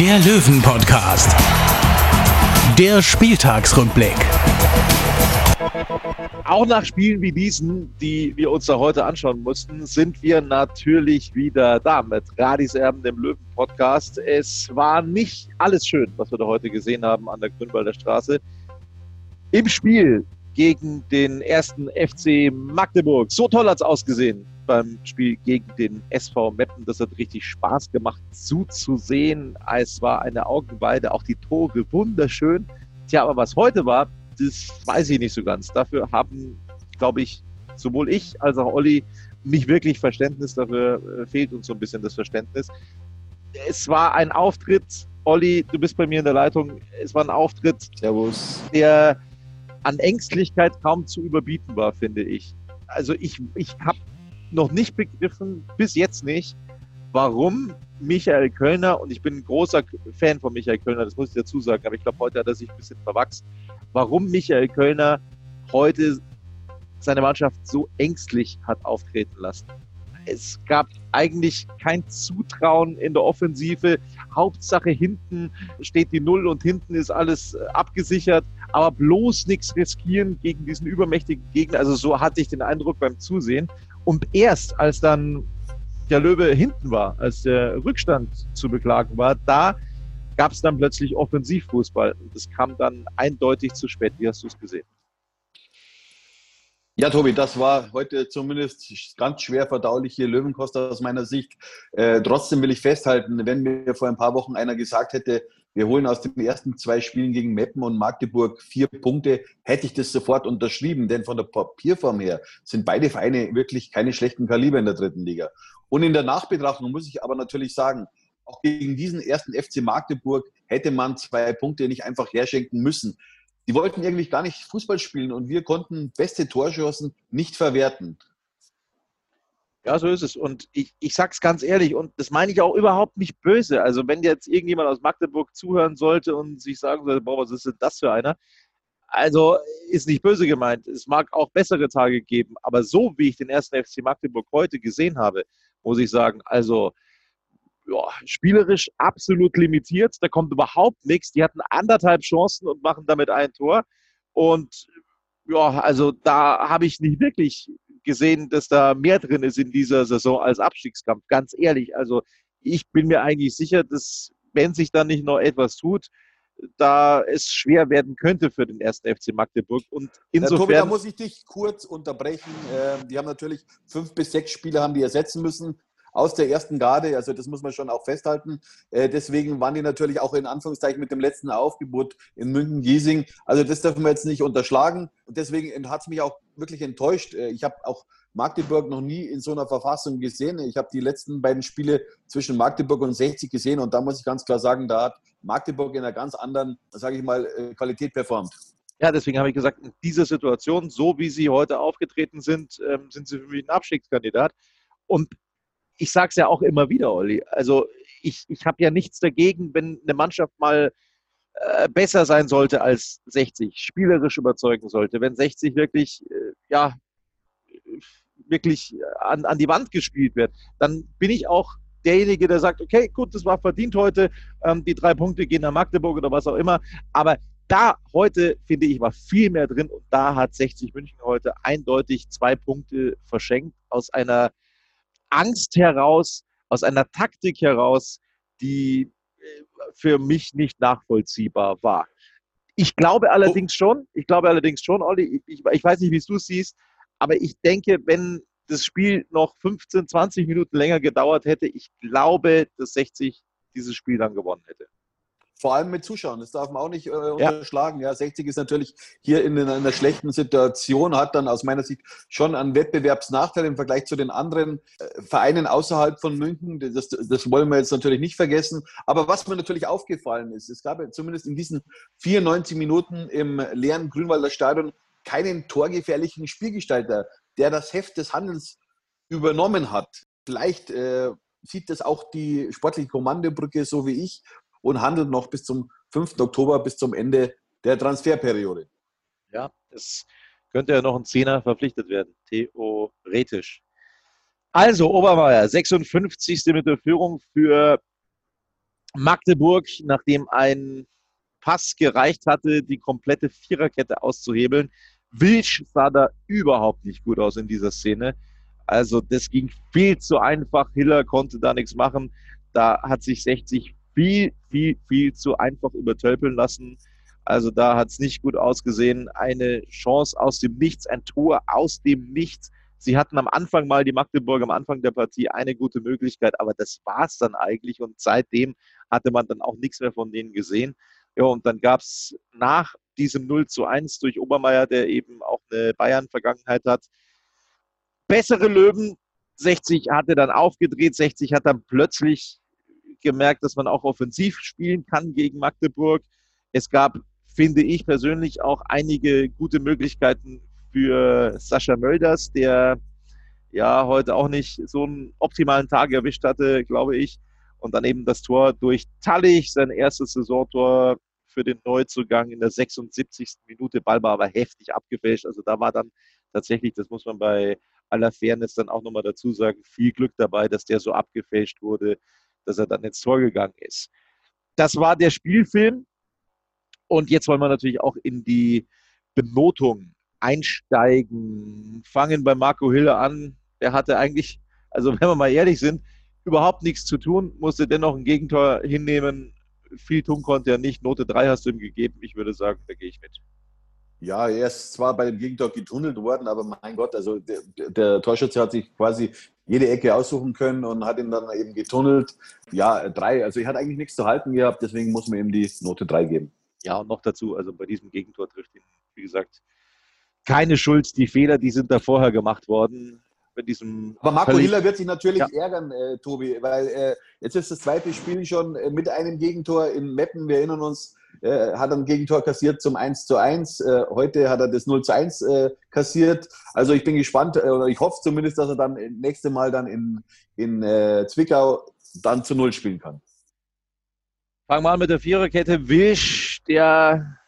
der Löwen-Podcast. Der Spieltagsrückblick. Auch nach Spielen wie diesen, die wir uns da heute anschauen mussten, sind wir natürlich wieder da mit Radis Erben, dem Löwen-Podcast. Es war nicht alles schön, was wir da heute gesehen haben an der Grünwalder Straße. Im Spiel gegen den ersten FC Magdeburg. So toll hat es ausgesehen beim Spiel gegen den SV Meppen. Das hat richtig Spaß gemacht zuzusehen. Es war eine Augenweide, auch die Tore wunderschön. Tja, aber was heute war, das weiß ich nicht so ganz. Dafür haben, glaube ich, sowohl ich als auch Olli nicht wirklich Verständnis. Dafür äh, fehlt uns so ein bisschen das Verständnis. Es war ein Auftritt, Olli, du bist bei mir in der Leitung. Es war ein Auftritt, Servus. der an Ängstlichkeit kaum zu überbieten war, finde ich. Also ich, ich habe noch nicht begriffen, bis jetzt nicht, warum Michael Kölner, und ich bin ein großer Fan von Michael Kölner, das muss ich dazu sagen, aber ich glaube, heute hat er sich ein bisschen verwachsen, warum Michael Kölner heute seine Mannschaft so ängstlich hat auftreten lassen. Es gab eigentlich kein Zutrauen in der Offensive. Hauptsache hinten steht die Null und hinten ist alles äh, abgesichert, aber bloß nichts riskieren gegen diesen übermächtigen Gegner. Also so hatte ich den Eindruck beim Zusehen. Und erst als dann der Löwe hinten war, als der Rückstand zu beklagen war, da gab es dann plötzlich Offensivfußball. Und das kam dann eindeutig zu spät. Wie hast du es gesehen? Ja, Tobi, das war heute zumindest ganz schwer verdauliche Löwenkost aus meiner Sicht. Äh, trotzdem will ich festhalten, wenn mir vor ein paar Wochen einer gesagt hätte, wir holen aus den ersten zwei Spielen gegen Meppen und Magdeburg vier Punkte, hätte ich das sofort unterschrieben, denn von der Papierform her sind beide Vereine wirklich keine schlechten Kaliber in der dritten Liga. Und in der Nachbetrachtung muss ich aber natürlich sagen, auch gegen diesen ersten FC Magdeburg hätte man zwei Punkte nicht einfach herschenken müssen. Die wollten eigentlich gar nicht Fußball spielen und wir konnten beste Torchancen nicht verwerten. Ja, so ist es. Und ich, ich sag's ganz ehrlich, und das meine ich auch überhaupt nicht böse. Also, wenn jetzt irgendjemand aus Magdeburg zuhören sollte und sich sagen sollte, boah, was ist denn das für einer? Also, ist nicht böse gemeint. Es mag auch bessere Tage geben, aber so wie ich den ersten FC Magdeburg heute gesehen habe, muss ich sagen, also, ja, spielerisch absolut limitiert. Da kommt überhaupt nichts. Die hatten anderthalb Chancen und machen damit ein Tor. Und ja, also da habe ich nicht wirklich gesehen, dass da mehr drin ist in dieser Saison als Abstiegskampf. Ganz ehrlich, also ich bin mir eigentlich sicher, dass wenn sich da nicht noch etwas tut, da es schwer werden könnte für den ersten FC Magdeburg. Und insofern. Tobi, da muss ich dich kurz unterbrechen. Ähm, die haben natürlich fünf bis sechs Spieler haben die ersetzen müssen aus der ersten Garde. Also das muss man schon auch festhalten. Äh, deswegen waren die natürlich auch in Anführungszeichen mit dem letzten Aufgebot in München-Giesing. Also das dürfen wir jetzt nicht unterschlagen. Und deswegen hat es mich auch wirklich enttäuscht. Äh, ich habe auch Magdeburg noch nie in so einer Verfassung gesehen. Ich habe die letzten beiden Spiele zwischen Magdeburg und 60 gesehen und da muss ich ganz klar sagen, da hat Magdeburg in einer ganz anderen, sage ich mal, äh, Qualität performt. Ja, deswegen habe ich gesagt, in dieser Situation, so wie sie heute aufgetreten sind, ähm, sind sie für mich ein Abstiegskandidat. Und ich sage es ja auch immer wieder, Olli. Also ich, ich habe ja nichts dagegen, wenn eine Mannschaft mal äh, besser sein sollte als 60, spielerisch überzeugen sollte. Wenn 60 wirklich, äh, ja, wirklich an, an die Wand gespielt wird, dann bin ich auch derjenige, der sagt, okay, gut, das war verdient heute, ähm, die drei Punkte gehen nach Magdeburg oder was auch immer. Aber da heute, finde ich, war viel mehr drin und da hat 60 München heute eindeutig zwei Punkte verschenkt aus einer Angst heraus, aus einer Taktik heraus, die für mich nicht nachvollziehbar war. Ich glaube allerdings schon, ich glaube allerdings schon, Olli, ich, ich weiß nicht, wie du es siehst, aber ich denke, wenn das Spiel noch 15, 20 Minuten länger gedauert hätte, ich glaube, dass 60 dieses Spiel dann gewonnen hätte. Vor allem mit Zuschauern, das darf man auch nicht äh, unterschlagen. Ja. ja, 60 ist natürlich hier in, in, einer schlechten Situation, hat dann aus meiner Sicht schon einen Wettbewerbsnachteil im Vergleich zu den anderen äh, Vereinen außerhalb von München. Das, das wollen wir jetzt natürlich nicht vergessen. Aber was mir natürlich aufgefallen ist, es gab ja zumindest in diesen 94 Minuten im leeren Grünwalder Stadion keinen torgefährlichen Spielgestalter, der das Heft des Handels übernommen hat. Vielleicht äh, sieht das auch die sportliche Kommandobrücke so wie ich und handelt noch bis zum 5. Oktober, bis zum Ende der Transferperiode. Ja, es könnte ja noch ein Zehner verpflichtet werden, theoretisch. Also, Obermeier, 56. mit der Führung für Magdeburg, nachdem ein Pass gereicht hatte, die komplette Viererkette auszuhebeln. Wilsch sah da überhaupt nicht gut aus in dieser Szene. Also das ging viel zu einfach. Hiller konnte da nichts machen. Da hat sich 60 viel, viel, viel zu einfach übertölpeln lassen. Also da hat es nicht gut ausgesehen. Eine Chance aus dem Nichts, ein Tor aus dem Nichts. Sie hatten am Anfang mal die Magdeburg am Anfang der Partie eine gute Möglichkeit, aber das war es dann eigentlich. Und seitdem hatte man dann auch nichts mehr von denen gesehen. Ja, und dann gab es nach diesem 0 zu 1 durch Obermeier, der eben auch eine Bayern-Vergangenheit hat, bessere Löwen. 60 hatte dann aufgedreht, 60 hat dann plötzlich gemerkt, dass man auch offensiv spielen kann gegen Magdeburg. Es gab, finde ich persönlich, auch einige gute Möglichkeiten für Sascha Mölders, der ja heute auch nicht so einen optimalen Tag erwischt hatte, glaube ich. Und dann eben das Tor durch Tallich, sein erstes Saisontor für den Neuzugang in der 76. Minute. Ball war aber heftig abgefälscht. Also da war dann tatsächlich, das muss man bei aller Fairness dann auch nochmal dazu sagen, viel Glück dabei, dass der so abgefälscht wurde dass er dann ins Tor gegangen ist. Das war der Spielfilm. Und jetzt wollen wir natürlich auch in die Benotung einsteigen. Fangen bei Marco Hille an. Der hatte eigentlich, also wenn wir mal ehrlich sind, überhaupt nichts zu tun, musste dennoch ein Gegentor hinnehmen. Viel tun konnte er nicht. Note 3 hast du ihm gegeben. Ich würde sagen, da gehe ich mit. Ja, er ist zwar bei dem Gegentor getunnelt worden, aber mein Gott, also der, der Torschütze hat sich quasi jede Ecke aussuchen können und hat ihn dann eben getunnelt. Ja, drei. Also ich hatte eigentlich nichts zu halten gehabt, deswegen muss man ihm die Note drei geben. Ja, und noch dazu, also bei diesem Gegentor trifft ihn, wie gesagt, keine Schuld. Die Fehler, die sind da vorher gemacht worden. Bei diesem Aber Marco Hiller wird sich natürlich ja. ärgern, äh, Tobi, weil äh, jetzt ist das zweite Spiel schon äh, mit einem Gegentor in Meppen. Wir erinnern uns, äh, hat ein Gegentor kassiert zum 1 zu 1. Äh, heute hat er das 0 zu 1 äh, kassiert. Also ich bin gespannt, äh, oder ich hoffe zumindest, dass er dann nächste Mal dann in, in äh, Zwickau dann zu 0 spielen kann. Fangen wir an mit der Viererkette. Wisch, der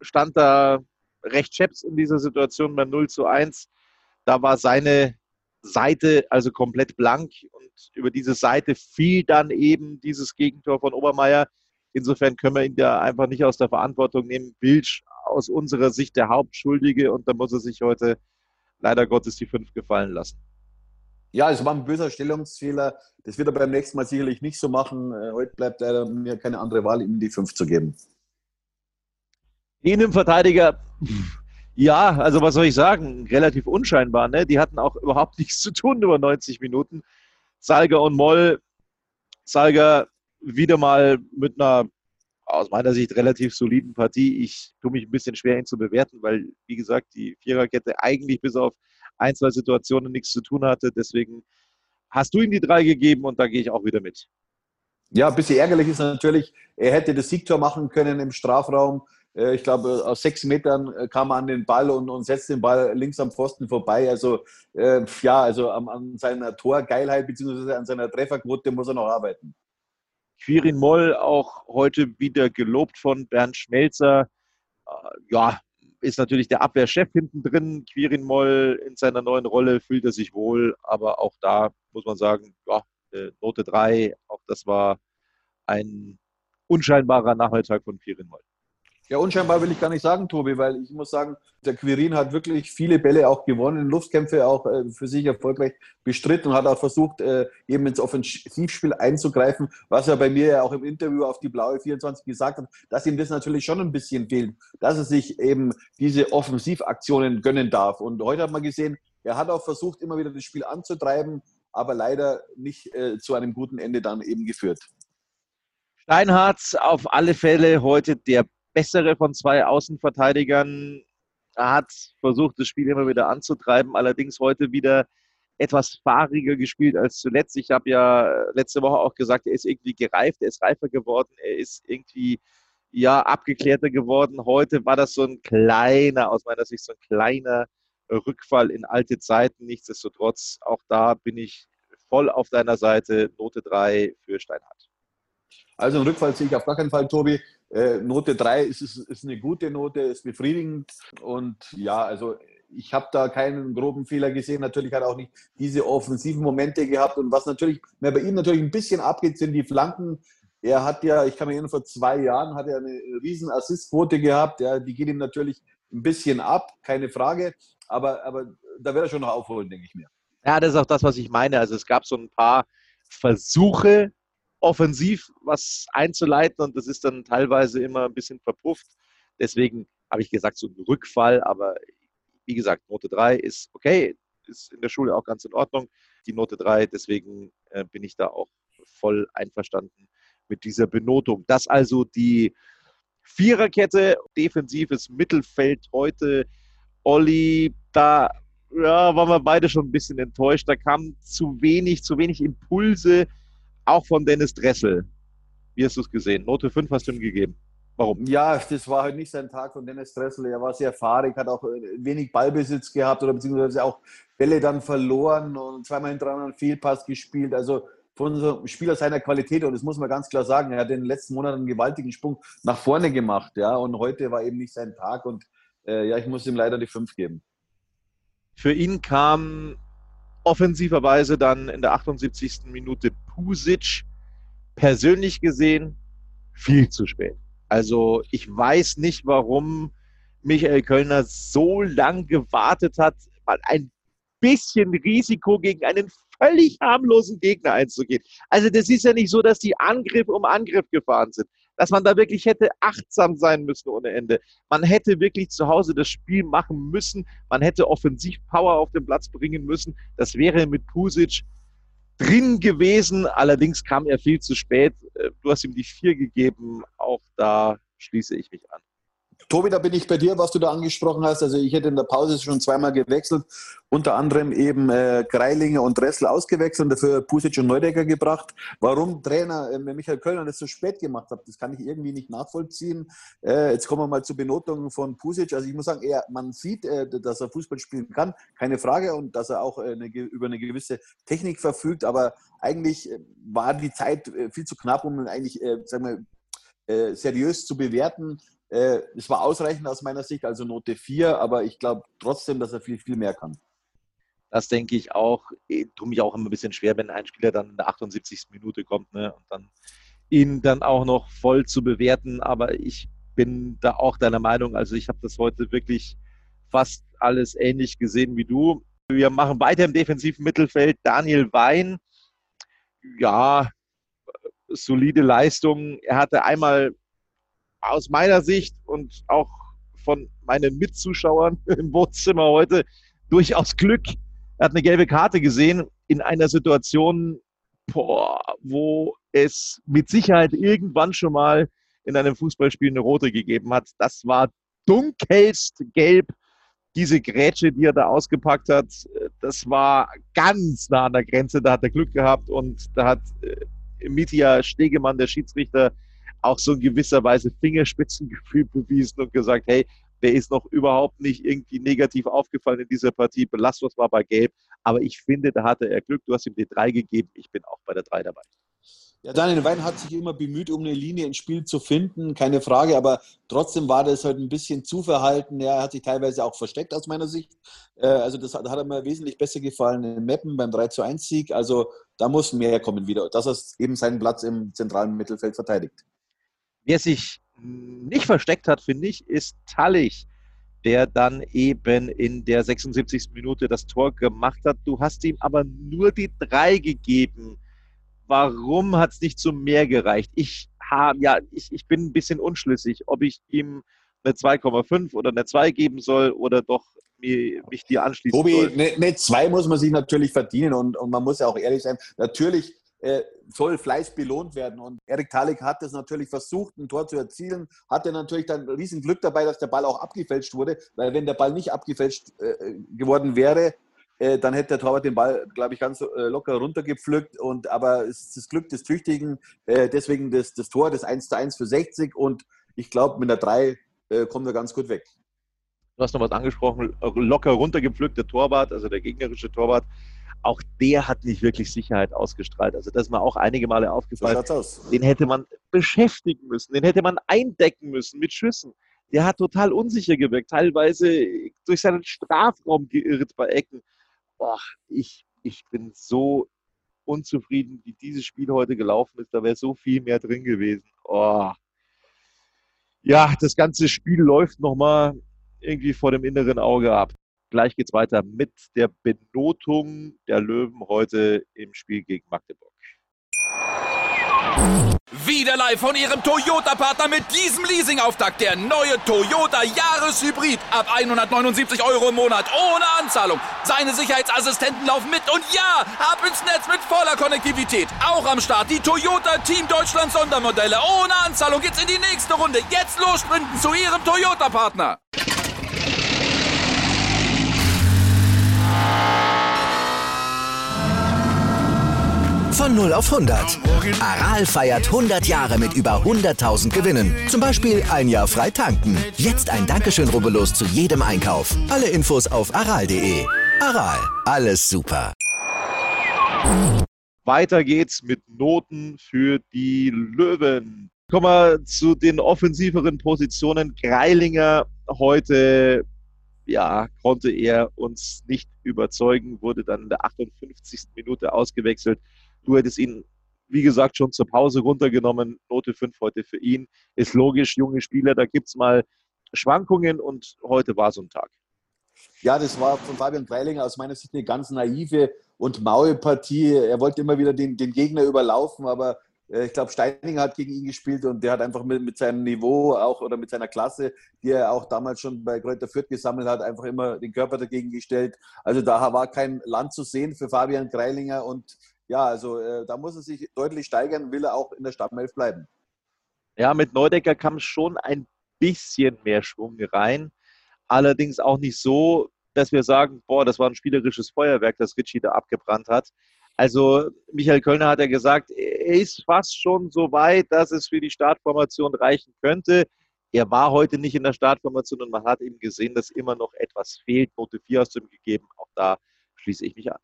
stand da recht scheps in dieser Situation bei 0 zu 1. Da war seine Seite also komplett blank und über diese Seite fiel dann eben dieses Gegentor von Obermeier. Insofern können wir ihn da einfach nicht aus der Verantwortung nehmen. Bilsch aus unserer Sicht der Hauptschuldige und da muss er sich heute leider Gottes die fünf gefallen lassen. Ja, es war ein böser Stellungsfehler. Das wird er beim nächsten Mal sicherlich nicht so machen. Äh, heute bleibt leider mir keine andere Wahl, ihm die fünf zu geben. Dem Verteidiger, ja, also was soll ich sagen, relativ unscheinbar. Ne? Die hatten auch überhaupt nichts zu tun über 90 Minuten. Salger und Moll. Salger wieder mal mit einer aus meiner Sicht relativ soliden Partie. Ich tue mich ein bisschen schwer, ihn zu bewerten, weil, wie gesagt, die Viererkette eigentlich bis auf ein, zwei Situationen nichts zu tun hatte. Deswegen hast du ihm die drei gegeben und da gehe ich auch wieder mit. Ja, ein bisschen ärgerlich ist natürlich, er hätte das Siegtor machen können im Strafraum. Äh, ich glaube, aus sechs Metern äh, kam er an den Ball und, und setzt den Ball links am Pfosten vorbei. Also, äh, ja, also an, an seiner Torgeilheit bzw. an seiner Trefferquote muss er noch arbeiten. Quirin Moll auch heute wieder gelobt von Bernd Schmelzer. Äh, ja, ist natürlich der Abwehrchef hinten drin. Quirin Moll in seiner neuen Rolle fühlt er sich wohl, aber auch da muss man sagen, ja, Note 3, auch das war ein unscheinbarer Nachmittag von Quirin Moll. Ja, unscheinbar will ich gar nicht sagen, Tobi, weil ich muss sagen, der Quirin hat wirklich viele Bälle auch gewonnen, Luftkämpfe auch äh, für sich erfolgreich bestritten und hat auch versucht, äh, eben ins Offensivspiel einzugreifen, was er bei mir ja auch im Interview auf die blaue 24 gesagt hat, dass ihm das natürlich schon ein bisschen fehlt, dass er sich eben diese Offensivaktionen gönnen darf. Und heute hat man gesehen, er hat auch versucht, immer wieder das Spiel anzutreiben, aber leider nicht äh, zu einem guten Ende dann eben geführt. Steinhardt auf alle Fälle heute der bessere von zwei Außenverteidigern. Er hat versucht, das Spiel immer wieder anzutreiben, allerdings heute wieder etwas fahriger gespielt als zuletzt. Ich habe ja letzte Woche auch gesagt, er ist irgendwie gereift, er ist reifer geworden, er ist irgendwie ja abgeklärter geworden. Heute war das so ein kleiner, aus meiner Sicht so ein kleiner Rückfall in alte Zeiten. Nichtsdestotrotz, auch da bin ich voll auf deiner Seite. Note 3 für Steinhardt. Also ein Rückfall sehe ich auf gar keinen Fall, Tobi. Äh, Note 3 ist, ist, ist eine gute Note, ist befriedigend. Und ja, also ich habe da keinen groben Fehler gesehen. Natürlich hat er auch nicht diese offensiven Momente gehabt. Und was natürlich mehr bei ihm natürlich ein bisschen abgeht, sind die Flanken. Er hat ja, ich kann mir erinnern, vor zwei Jahren hat er eine riesen Assistquote gehabt. Ja, die geht ihm natürlich ein bisschen ab, keine Frage. Aber, aber da wird er schon noch aufholen, denke ich mir. Ja, das ist auch das, was ich meine. Also es gab so ein paar Versuche, offensiv was einzuleiten und das ist dann teilweise immer ein bisschen verpufft. Deswegen habe ich gesagt, so ein Rückfall, aber wie gesagt, Note 3 ist okay, ist in der Schule auch ganz in Ordnung. Die Note 3, deswegen äh, bin ich da auch voll einverstanden mit dieser Benotung. Das also die Viererkette, defensives Mittelfeld heute. Olli, da ja, waren wir beide schon ein bisschen enttäuscht. Da kamen zu wenig, zu wenig Impulse auch von Dennis Dressel. Wie hast du es gesehen? Note 5 hast du ihm gegeben. Warum? Ja, das war halt nicht sein Tag von Dennis Dressel. Er war sehr fahrig, hat auch äh, wenig Ballbesitz gehabt oder beziehungsweise auch Bälle dann verloren und zweimal hintereinander einen Fehlpass gespielt. Also von unserem Spieler seiner Qualität und das muss man ganz klar sagen, er hat in den letzten Monaten einen gewaltigen Sprung nach vorne gemacht, ja, und heute war eben nicht sein Tag und äh, ja, ich muss ihm leider die 5 geben. Für ihn kam offensiverweise dann in der 78. Minute Pusic persönlich gesehen viel zu spät. Also ich weiß nicht, warum Michael Kölner so lang gewartet hat, mal ein bisschen Risiko gegen einen völlig harmlosen Gegner einzugehen. Also das ist ja nicht so, dass die Angriff um Angriff gefahren sind dass man da wirklich hätte achtsam sein müssen ohne Ende. Man hätte wirklich zu Hause das Spiel machen müssen. Man hätte Offensivpower auf den Platz bringen müssen. Das wäre mit Pusic drin gewesen. Allerdings kam er viel zu spät. Äh, du hast ihm die vier gegeben. Auch da schließe ich mich an. Tobi, da bin ich bei dir, was du da angesprochen hast. Also ich hätte in der Pause schon zweimal gewechselt, unter anderem eben äh, Greilinger und Dressel ausgewechselt und dafür Pusic und Neudecker gebracht. Warum Trainer äh, Michael Kölner das so spät gemacht hat, das kann ich irgendwie nicht nachvollziehen. Äh, jetzt kommen wir mal zur Benotung von Pusic. Also ich muss sagen, er, man sieht, äh, dass er Fußball spielen kann, keine Frage, und dass er auch äh, eine, über eine gewisse Technik verfügt, aber eigentlich äh, war die Zeit viel zu knapp, um ihn eigentlich, sagen wir, seriös zu bewerten. Äh, es war ausreichend aus meiner Sicht, also Note 4, aber ich glaube trotzdem, dass er viel, viel mehr kann. Das denke ich auch. Ich tue mich auch immer ein bisschen schwer, wenn ein Spieler dann in der 78. Minute kommt ne, und dann ihn dann auch noch voll zu bewerten. Aber ich bin da auch deiner Meinung. Also ich habe das heute wirklich fast alles ähnlich gesehen wie du. Wir machen weiter im defensiven Mittelfeld. Daniel Wein, ja, solide Leistung. Er hatte einmal aus meiner Sicht und auch von meinen Mitzuschauern im Wohnzimmer heute durchaus Glück. Er hat eine gelbe Karte gesehen in einer Situation, boah, wo es mit Sicherheit irgendwann schon mal in einem Fußballspiel eine rote gegeben hat. Das war dunkelst gelb. Diese Grätsche, die er da ausgepackt hat, das war ganz nah an der Grenze. Da hat er Glück gehabt und da hat äh, Mitya Stegemann, der Schiedsrichter, auch so in gewisser Weise Fingerspitzengefühl bewiesen und gesagt, hey, der ist noch überhaupt nicht irgendwie negativ aufgefallen in dieser Partie. Belastos war bei Gelb, aber ich finde, da hatte er Glück. Du hast ihm die 3 gegeben. Ich bin auch bei der 3 dabei. Ja, Daniel Wein hat sich immer bemüht, um eine Linie ins Spiel zu finden, keine Frage, aber trotzdem war das halt ein bisschen zu verhalten. Ja, er hat sich teilweise auch versteckt aus meiner Sicht. Äh, also das hat, hat mir wesentlich besser gefallen in Meppen beim 3 zu 1 Sieg. Also da muss mehr kommen wieder, dass er eben seinen Platz im zentralen Mittelfeld verteidigt. Wer sich nicht versteckt hat, finde ich, ist Tallich, der dann eben in der 76. Minute das Tor gemacht hat. Du hast ihm aber nur die drei gegeben. Warum hat es nicht zu mehr gereicht? Ich, hab, ja, ich, ich bin ein bisschen unschlüssig, ob ich ihm eine 2,5 oder eine 2 geben soll oder doch mich dir anschließen Tobi, soll. eine ne 2 muss man sich natürlich verdienen und, und man muss ja auch ehrlich sein. Natürlich äh, soll Fleiß belohnt werden. Und Erik Talik hat das natürlich versucht, ein Tor zu erzielen, hatte natürlich dann riesen Glück dabei, dass der Ball auch abgefälscht wurde, weil wenn der Ball nicht abgefälscht äh, geworden wäre, äh, dann hätte der Torwart den Ball, glaube ich, ganz äh, locker runtergepflückt. Und, aber es ist das Glück des Tüchtigen, äh, deswegen das, das Tor, das 1 zu 1 für 60 und ich glaube, mit der 3 äh, kommen wir ganz gut weg. Du hast noch was angesprochen, locker runtergepflückt, der Torwart, also der gegnerische Torwart auch der hat nicht wirklich Sicherheit ausgestrahlt. Also das ist mir auch einige Male aufgefallen. So den hätte man beschäftigen müssen, den hätte man eindecken müssen mit Schüssen. Der hat total unsicher gewirkt, teilweise durch seinen Strafraum geirrt bei Ecken. Boah, ich, ich bin so unzufrieden, wie dieses Spiel heute gelaufen ist. Da wäre so viel mehr drin gewesen. Oh. Ja, das ganze Spiel läuft nochmal irgendwie vor dem inneren Auge ab. Gleich geht es weiter mit der Benotung der Löwen heute im Spiel gegen Magdeburg. Wieder live von Ihrem Toyota-Partner mit diesem Leasing-Auftakt. Der neue Toyota Jahreshybrid. Ab 179 Euro im Monat. Ohne Anzahlung. Seine Sicherheitsassistenten laufen mit. Und ja, ab ins Netz mit voller Konnektivität. Auch am Start die Toyota Team Deutschland Sondermodelle. Ohne Anzahlung geht's in die nächste Runde. Jetzt los sprinten zu Ihrem Toyota-Partner. Von 0 auf 100. Aral feiert 100 Jahre mit über 100.000 Gewinnen. Zum Beispiel ein Jahr frei tanken. Jetzt ein Dankeschön, rubbellos zu jedem Einkauf. Alle Infos auf aral.de. Aral, alles super. Weiter geht's mit Noten für die Löwen. Kommen wir zu den offensiveren Positionen. Greilinger heute ja, konnte er uns nicht überzeugen, wurde dann in der 58. Minute ausgewechselt. Du hättest ihn, wie gesagt, schon zur Pause runtergenommen. Note 5 heute für ihn. Ist logisch, junge Spieler, da gibt es mal Schwankungen und heute war so ein Tag. Ja, das war von Fabian Freilinger aus meiner Sicht eine ganz naive und maue Partie. Er wollte immer wieder den, den Gegner überlaufen, aber äh, ich glaube, Steininger hat gegen ihn gespielt und der hat einfach mit, mit seinem Niveau auch oder mit seiner Klasse, die er auch damals schon bei Kräuter Fürth gesammelt hat, einfach immer den Körper dagegen gestellt. Also da war kein Land zu sehen für Fabian Greilinger und ja, also äh, da muss er sich deutlich steigern, will er auch in der Stammelf bleiben. Ja, mit Neudecker kam schon ein bisschen mehr Schwung rein. Allerdings auch nicht so, dass wir sagen, boah, das war ein spielerisches Feuerwerk, das Ritchie da abgebrannt hat. Also Michael Kölner hat ja gesagt, er ist fast schon so weit, dass es für die Startformation reichen könnte. Er war heute nicht in der Startformation und man hat eben gesehen, dass immer noch etwas fehlt. Note 4 hast du ihm gegeben. Auch da schließe ich mich an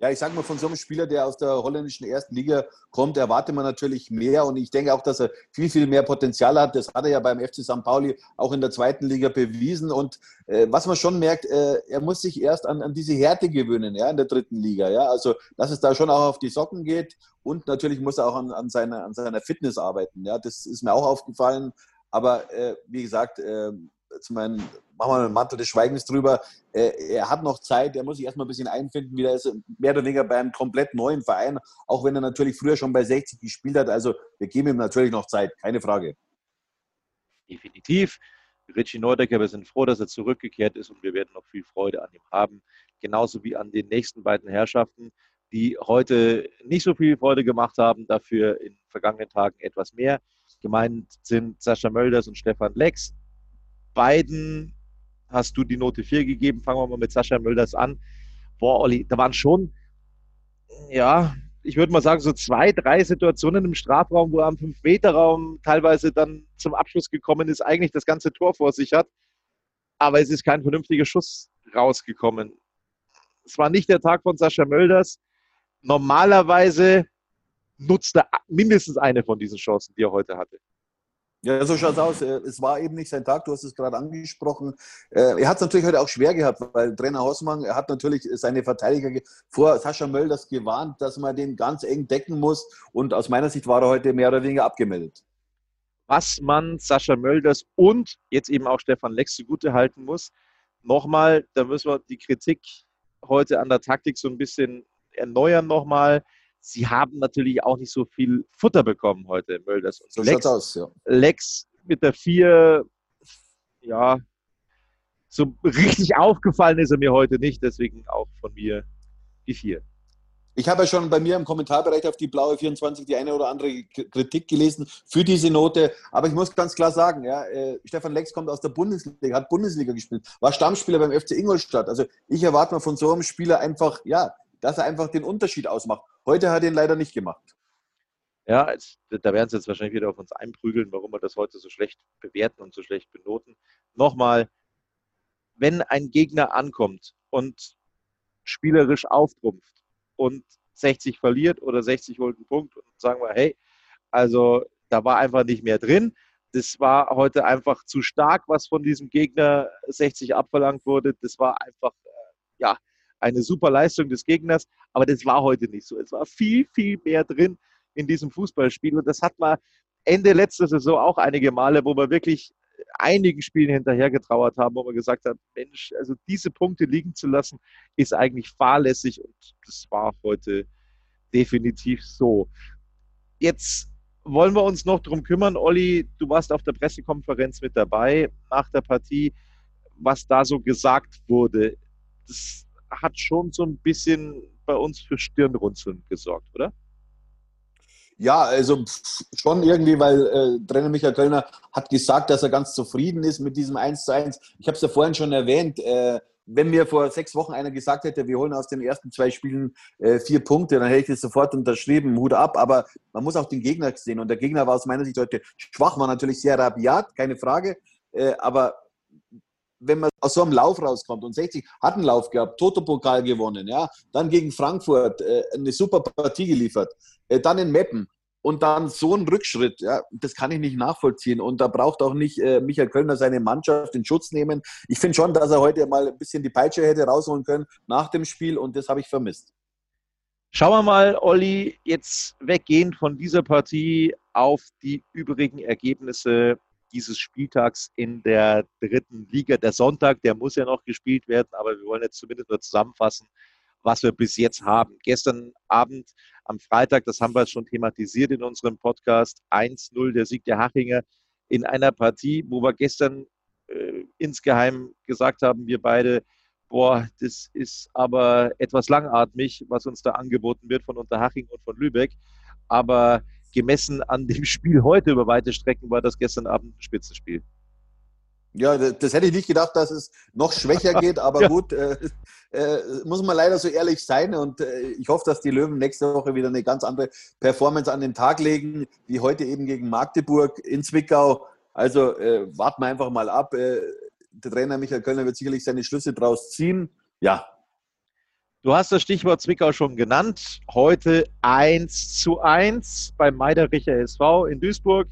ja, ich sage mal, von so einem Spieler, der aus der holländischen ersten Liga kommt, erwartet man natürlich mehr. Und ich denke auch, dass er viel, viel mehr Potenzial hat. Das hat er ja beim FC St. Pauli auch in der zweiten Liga bewiesen. Und äh, was man schon merkt, äh, er muss sich erst an, an diese Härte gewöhnen, ja, in der dritten Liga. Ja, also, dass es da schon auch auf die Socken geht. Und natürlich muss er auch an, an, seiner, an seiner Fitness arbeiten. Ja, das ist mir auch aufgefallen. Aber äh, wie gesagt, äh, zu meinen, machen wir einen Mantel des Schweigens drüber. Äh, er hat noch Zeit, er muss sich erstmal ein bisschen einfinden, wieder ist mehr oder weniger bei einem komplett neuen Verein, auch wenn er natürlich früher schon bei 60 gespielt hat. Also wir geben ihm natürlich noch Zeit, keine Frage. Definitiv. Richie Neudecker, wir sind froh, dass er zurückgekehrt ist und wir werden noch viel Freude an ihm haben. Genauso wie an den nächsten beiden Herrschaften, die heute nicht so viel Freude gemacht haben, dafür in vergangenen Tagen etwas mehr. Gemeint sind Sascha Mölders und Stefan Lex beiden hast du die Note 4 gegeben. Fangen wir mal mit Sascha Mölders an. Boah, Olli, da waren schon, ja, ich würde mal sagen, so zwei, drei Situationen im Strafraum, wo er am 5-Meter-Raum teilweise dann zum Abschluss gekommen ist, eigentlich das ganze Tor vor sich hat. Aber es ist kein vernünftiger Schuss rausgekommen. Es war nicht der Tag von Sascha Mölders. Normalerweise nutzt er mindestens eine von diesen Chancen, die er heute hatte. Ja, so schaut es aus. Äh, es war eben nicht sein Tag, du hast es gerade angesprochen. Äh, er hat es natürlich heute auch schwer gehabt, weil Trainer Hausmann hat natürlich seine Verteidiger vor Sascha Mölders gewarnt, dass man den ganz eng decken muss. Und aus meiner Sicht war er heute mehr oder weniger abgemeldet. was man Sascha Mölders und jetzt eben auch Stefan Lex zugute halten muss. Nochmal, da müssen wir die Kritik heute an der Taktik so ein bisschen erneuern nochmal. Sie haben natürlich auch nicht so viel Futter bekommen heute, Mölders. Und So Lex, aus, ja. Lex mit der 4, ja, so richtig aufgefallen ist er mir heute nicht, deswegen auch von mir die 4. Ich habe ja schon bei mir im Kommentarbereich auf die blaue 24 die eine oder andere Kritik gelesen für diese Note. Aber ich muss ganz klar sagen, ja, äh, Stefan Lex kommt aus der Bundesliga, hat Bundesliga gespielt, war Stammspieler beim FC Ingolstadt. Also ich erwarte mal von so einem Spieler einfach, ja, dass er einfach den Unterschied ausmacht. Heute hat er ihn leider nicht gemacht. Ja, jetzt, da werden sie jetzt wahrscheinlich wieder auf uns einprügeln, warum wir das heute so schlecht bewerten und so schlecht benoten. Nochmal, wenn ein Gegner ankommt und spielerisch auftrumpft und 60 verliert oder 60 holt einen Punkt und sagen wir, hey, also da war einfach nicht mehr drin. Das war heute einfach zu stark, was von diesem Gegner 60 abverlangt wurde. Das war einfach, äh, ja, eine super Leistung des Gegners, aber das war heute nicht so. Es war viel, viel mehr drin in diesem Fußballspiel und das hat man Ende letzter Saison auch einige Male, wo wir wirklich einigen Spielen hinterher getrauert haben, wo wir gesagt haben, Mensch, also diese Punkte liegen zu lassen, ist eigentlich fahrlässig und das war heute definitiv so. Jetzt wollen wir uns noch drum kümmern, Olli, du warst auf der Pressekonferenz mit dabei nach der Partie, was da so gesagt wurde. Das hat schon so ein bisschen bei uns für Stirnrunzeln gesorgt, oder? Ja, also schon irgendwie, weil äh, Trainer Michael Kölner hat gesagt, dass er ganz zufrieden ist mit diesem 1 zu 1. Ich habe es ja vorhin schon erwähnt, äh, wenn mir vor sechs Wochen einer gesagt hätte, wir holen aus den ersten zwei Spielen äh, vier Punkte, dann hätte ich das sofort unterschrieben, Hut ab. Aber man muss auch den Gegner sehen. Und der Gegner war aus meiner Sicht heute schwach, war natürlich sehr rabiat, keine Frage. Äh, aber wenn man aus so einem Lauf rauskommt und 60 hat einen Lauf gehabt, Toto-Pokal gewonnen, ja, dann gegen Frankfurt äh, eine super Partie geliefert, äh, dann in Meppen und dann so ein Rückschritt, ja, das kann ich nicht nachvollziehen. Und da braucht auch nicht äh, Michael Kölner seine Mannschaft in Schutz nehmen. Ich finde schon, dass er heute mal ein bisschen die Peitsche hätte rausholen können nach dem Spiel und das habe ich vermisst. Schauen wir mal, Olli, jetzt weggehend von dieser Partie auf die übrigen Ergebnisse dieses Spieltags in der dritten Liga. Der Sonntag, der muss ja noch gespielt werden, aber wir wollen jetzt zumindest nur zusammenfassen, was wir bis jetzt haben. Gestern Abend am Freitag, das haben wir schon thematisiert in unserem Podcast, 1-0 der Sieg der Hachinger in einer Partie, wo wir gestern äh, insgeheim gesagt haben, wir beide, boah, das ist aber etwas langatmig, was uns da angeboten wird von Unterhaching und von Lübeck. Aber gemessen an dem Spiel heute über weite Strecken war das gestern Abend ein Spitzenspiel. Ja, das, hätte ich nicht gedacht, dass es noch schwächer geht, aber Ja. gut, äh, äh, muss man leider so ehrlich sein und äh, ich hoffe, dass die Löwen nächste Woche wieder eine ganz andere Performance an den Tag legen, wie heute eben gegen Magdeburg in Zwickau. Also äh, warten wir einfach mal ab. Äh, der Trainer Michael Kölner wird sicherlich seine Schlüsse draus ziehen. Ja, Du hast das Stichwort Zwickau schon genannt. Heute 1 zu 1 beim Meidericher SV in Duisburg.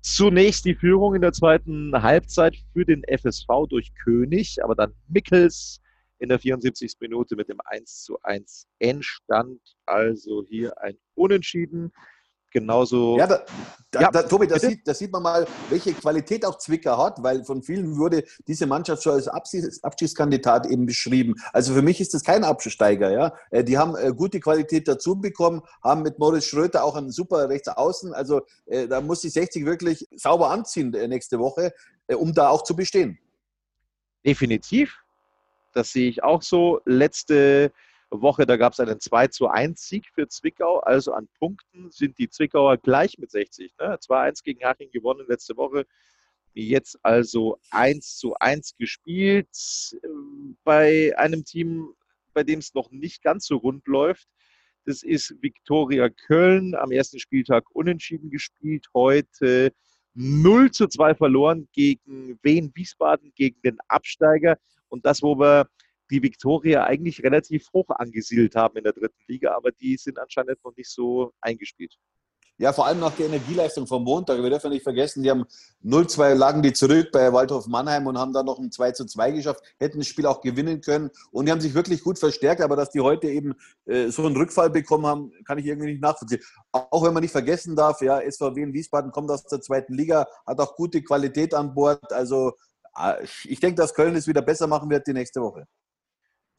Zunächst die Führung in der zweiten Halbzeit für den FSV durch König, aber dann Mickels in der 74. Minute mit dem 1 zu 1 entstand. Also hier ein Unentschieden. Genauso. Ja, da, da, Ja, da, Tobi, da bitte? sieht, da sieht man mal, welche Qualität auch Zwickau hat, weil von vielen wurde diese Mannschaft schon als Abschieß, Abschießkandidat eben beschrieben. Also für mich ist das kein Absteiger. Ja? Äh, Die haben äh, gute Qualität dazu bekommen, haben mit Moritz Schröter auch einen super Rechtsaußen. Also äh, da muss die 60 wirklich sauber anziehen nächste Woche, um da auch zu bestehen. Definitiv. Das sehe ich auch so. Letzte Woche, da gab es einen 2 zu 1 Sieg für Zwickau. Also an Punkten sind die Zwickauer gleich mit 60. Ne? 2-1 gegen Haching gewonnen letzte Woche. Jetzt also 1 zu 1 gespielt. Ähm, Bei einem Team, bei dem es noch nicht ganz so rund läuft. Das ist Viktoria Köln. Am ersten Spieltag unentschieden gespielt. Heute 0 zu 2 verloren gegen Wien Wiesbaden, gegen den Absteiger. Und das, wo wir die Viktoria eigentlich relativ hoch angesiedelt haben in der dritten Liga, aber die sind anscheinend noch nicht so eingespielt. Ja, vor allem nach der Energieleistung vom Montag. Wir dürfen nicht vergessen, die haben 0-2 lagen die zurück bei Waldhof Mannheim und haben dann noch ein 2-2 geschafft, hätten das Spiel auch gewinnen können. Und die haben sich wirklich gut verstärkt, aber dass die heute eben äh, so einen Rückfall bekommen haben, kann ich irgendwie nicht nachvollziehen. Auch wenn man nicht vergessen darf, ja, SVW in Wiesbaden kommt aus der zweiten Liga, hat auch gute Qualität an Bord. Also äh, ich denke, dass Köln es wieder besser machen wird die nächste Woche.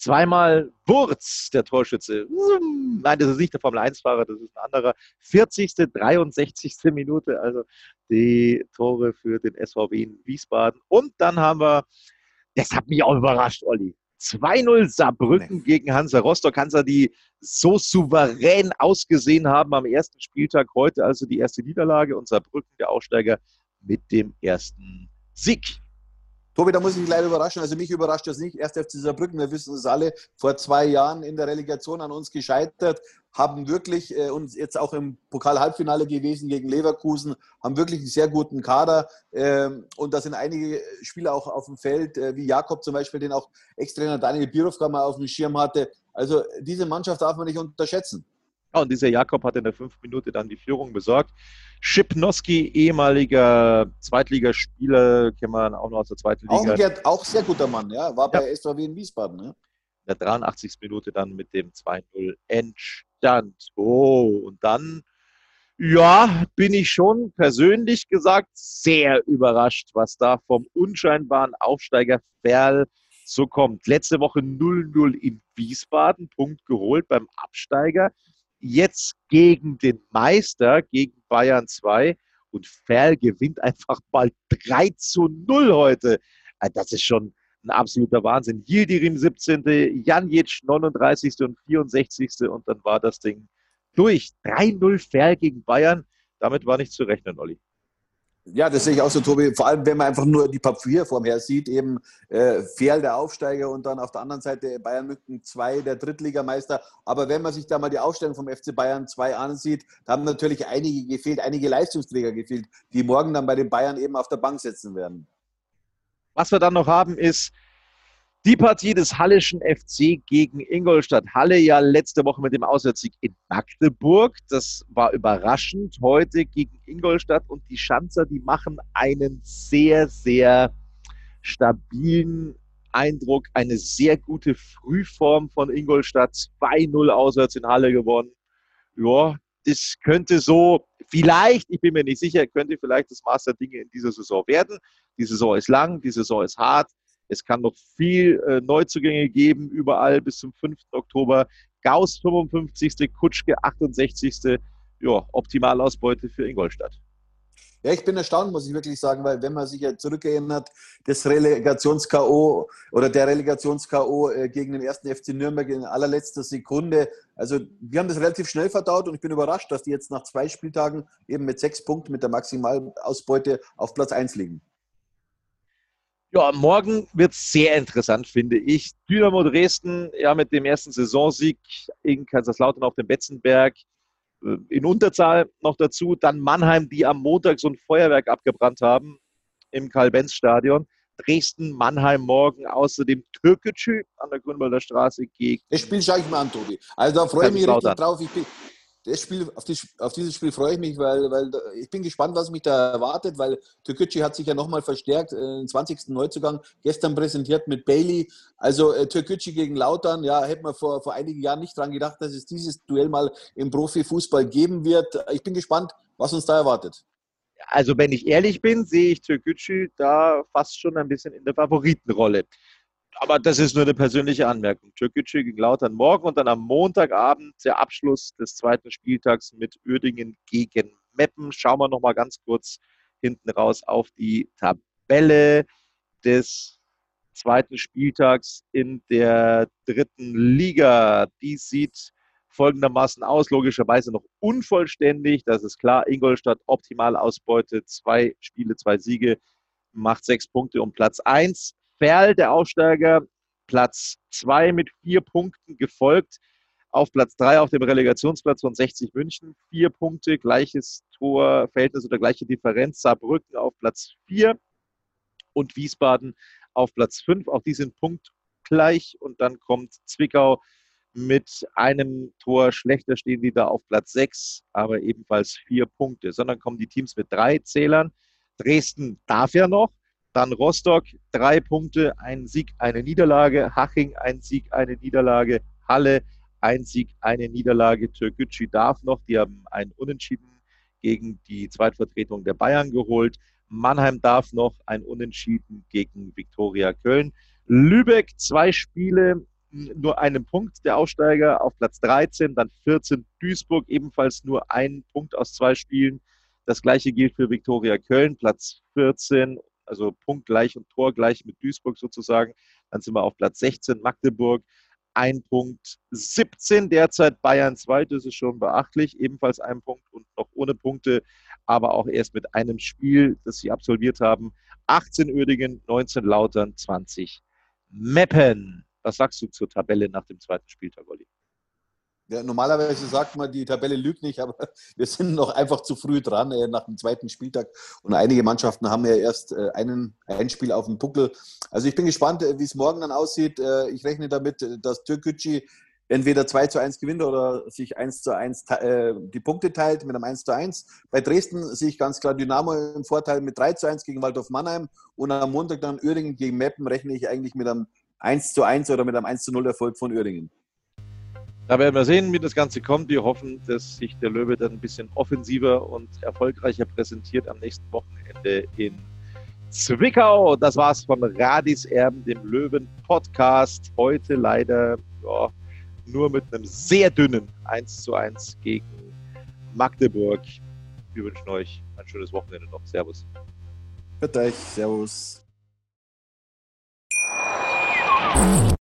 Zweimal Wurz, der Torschütze. Nein, das ist nicht der Formel-1-Fahrer, das ist ein anderer. 40., 63. Minute, also die Tore für den SVW in Wiesbaden. Und dann haben wir, das hat mich auch überrascht, Olli. 2-0 Saarbrücken nee. gegen Hansa Rostock. Hansa, die so souverän ausgesehen haben am ersten Spieltag. Heute also die erste Niederlage und Saarbrücken, der Aufsteiger, mit dem ersten Sieg. Tobi, da muss ich leider überraschen. Also mich überrascht das nicht. Erst FC Saarbrücken, wir wissen es alle, vor zwei Jahren in der Relegation an uns gescheitert, haben wirklich äh, uns jetzt auch im Pokal-Halbfinale gewesen gegen Leverkusen, haben wirklich einen sehr guten Kader. Ähm, und da sind einige Spieler auch auf dem Feld, äh, wie Jakob zum Beispiel, den auch Ex-Trainer Daniel Birovka mal auf dem Schirm hatte. Also diese Mannschaft darf man nicht unterschätzen. Ja, und dieser Jakob hat in der fünf Minute dann die Führung besorgt. Schipnowski, ehemaliger Zweitligaspieler, kennen wir auch noch aus der zweiten Liga. Auch, auch sehr guter Mann, ja. War bei ja. SVW in Wiesbaden. Ne? In der 83. Minute dann mit dem 2-0 Endstand. Oh, und dann, ja, bin ich schon persönlich gesagt sehr überrascht, was da vom unscheinbaren Aufsteiger Ferl so kommt. Letzte Woche 0-0 in Wiesbaden, Punkt geholt beim Absteiger jetzt gegen den Meister, gegen Bayern 2 und Ferl gewinnt einfach mal 3 zu 0 heute. Äh, das ist schon ein absoluter Wahnsinn. Yildirim 17., Janic 39. und 64. und dann war das Ding durch. 3-0 Ferl gegen Bayern. Damit war nicht zu rechnen, Olli. Ja, das sehe ich auch so, Tobi. Vor allem, wenn man einfach nur die Papierform her sieht, eben äh, Fehl der Aufsteiger und dann auf der anderen Seite Bayern München 2, der Drittligameister. Aber wenn man sich da mal die Aufstellung vom FC Bayern 2 ansieht, da haben natürlich einige gefehlt, einige Leistungsträger gefehlt, die morgen dann bei den Bayern eben auf der Bank sitzen werden. Was wir dann noch haben, ist die Partie des Hallischen FC gegen Ingolstadt. Halle ja letzte Woche mit dem Auswärtssieg in Magdeburg. Das war überraschend. Heute gegen Ingolstadt und die Schanzer, die machen einen sehr, sehr stabilen Eindruck. Eine sehr gute Frühform von Ingolstadt. 2-0 auswärts in Halle gewonnen. Ja, das könnte so, vielleicht, ich bin mir nicht sicher, könnte vielleicht das Master Dinge in dieser Saison werden. Die Saison ist lang, die Saison ist hart. Es kann noch viel äh, Neuzugänge geben, überall bis zum 5. Oktober. Gauss 55., Kutschke 68. Ja, Optimalausbeute für Ingolstadt. Ja, ich bin erstaunt, muss ich wirklich sagen, weil wenn man sich ja zurückerinnert, das Relegations-K.O. oder der Relegations-K.O. Äh, gegen den ersten FC Nürnberg in allerletzter Sekunde, also wir haben das relativ schnell verdaut und ich bin überrascht, dass die jetzt nach zwei Spieltagen eben mit sechs Punkten mit der Maximalausbeute auf Platz 1 liegen. Ja, morgen wird es sehr interessant, finde ich. Dynamo Dresden, ja, mit dem ersten Saisonsieg in Kaiserslautern auf dem Betzenberg, äh, in Unterzahl noch dazu. Dann Mannheim, die am Montag so ein Feuerwerk abgebrannt haben im Karl-Benz-Stadion. Dresden, Mannheim morgen, außerdem Türkgücü an der Grünwalder Straße gegen. Das Spiel schaue ich mir an, Tobi. Also da freue ich mich richtig drauf. Ich bin, das Spiel, auf, die, auf, dieses Spiel freue ich mich, weil, weil ich bin gespannt, was mich da erwartet, weil Türkgücü hat sich ja nochmal verstärkt, äh, den 20. Neuzugang gestern präsentiert mit Bailey. Also äh, Türkgücü gegen Lautern, ja, hätte man vor, vor einigen Jahren nicht dran gedacht, dass es dieses Duell mal im Profifußball geben wird. Ich bin gespannt, was uns da erwartet. Also wenn ich ehrlich bin, sehe ich Türkgücü da fast schon ein bisschen in der Favoritenrolle aber das ist nur eine persönliche Anmerkung. Türkgücü gegen Lautern morgen und dann am Montagabend der Abschluss des zweiten Spieltags mit Uerdingen gegen Meppen. Schauen wir nochmal ganz kurz hinten raus auf die Tabelle des zweiten Spieltags in der dritten Liga. Die sieht folgendermaßen aus, logischerweise noch unvollständig. Das ist klar, Ingolstadt optimale Ausbeute, zwei Spiele, zwei Siege, macht sechs Punkte um Platz eins. Ferl, der Aufsteiger, Platz 2 mit vier Punkten gefolgt. Auf Platz 3 auf dem Relegationsplatz von 60 München. Vier Punkte, gleiches Torverhältnis oder gleiche Differenz. Saarbrücken auf Platz 4 und Wiesbaden auf Platz 5. Auch die sind punktgleich. Und dann kommt Zwickau Mit einem Tor schlechter stehen die da auf Platz 6, aber ebenfalls vier Punkte. Sondern kommen die Teams mit drei Zählern. Dresden darf ja noch. Dann Rostock, drei Punkte, ein Sieg, eine Niederlage. Haching, ein Sieg, eine Niederlage. Halle, ein Sieg, eine Niederlage. Türkgücü darf noch. Die haben einen Unentschieden gegen die Zweitvertretung der Bayern geholt. Mannheim darf noch ein Unentschieden gegen Viktoria Köln. Lübeck, zwei Spiele, nur einen Punkt der Aufsteiger auf Platz 13, dann 14 Duisburg, ebenfalls nur einen Punkt aus zwei Spielen. Das gleiche gilt für Viktoria Köln, Platz 14, also punktgleich und torgleich mit Duisburg sozusagen. Dann sind wir auf Platz 16 Magdeburg, ein Punkt 17 derzeit Bayern 2, das ist schon beachtlich, ebenfalls ein Punkt und noch ohne Punkte, aber auch erst mit einem Spiel, das sie absolviert haben. 18 Uerdingen, 19 Lautern, 20 Meppen. Was sagst du zur Tabelle nach dem zweiten Spieltag, Olli? Ja, normalerweise sagt man, die Tabelle lügt nicht, aber wir sind noch einfach zu früh dran äh, nach dem zweiten Spieltag. Und einige Mannschaften haben ja erst äh, einen, ein Spiel auf dem Buckel. Also ich bin gespannt, äh, wie es morgen dann aussieht. Äh, ich rechne damit, äh, dass Türkgücü entweder 2 zu 1 gewinnt oder sich 1 zu 1 äh, die Punkte teilt mit einem 1 zu 1. Bei Dresden sehe ich ganz klar Dynamo im Vorteil mit 3 zu 1 gegen Waldorf Mannheim und am Montag dann Uerdingen gegen Meppen rechne ich eigentlich mit einem 1 zu 1 oder mit einem 1 zu 0 Erfolg von Uerdingen. Da werden wir sehen, wie das Ganze kommt. Wir hoffen, dass sich der Löwe dann ein bisschen offensiver und erfolgreicher präsentiert am nächsten Wochenende in Zwickau. Das war's von Radis Erben, dem Löwen-Podcast. Heute leider ja, nur mit einem sehr dünnen 1 zu 1 gegen Magdeburg. Wir wünschen euch ein schönes Wochenende noch. Servus. Bitte. Servus.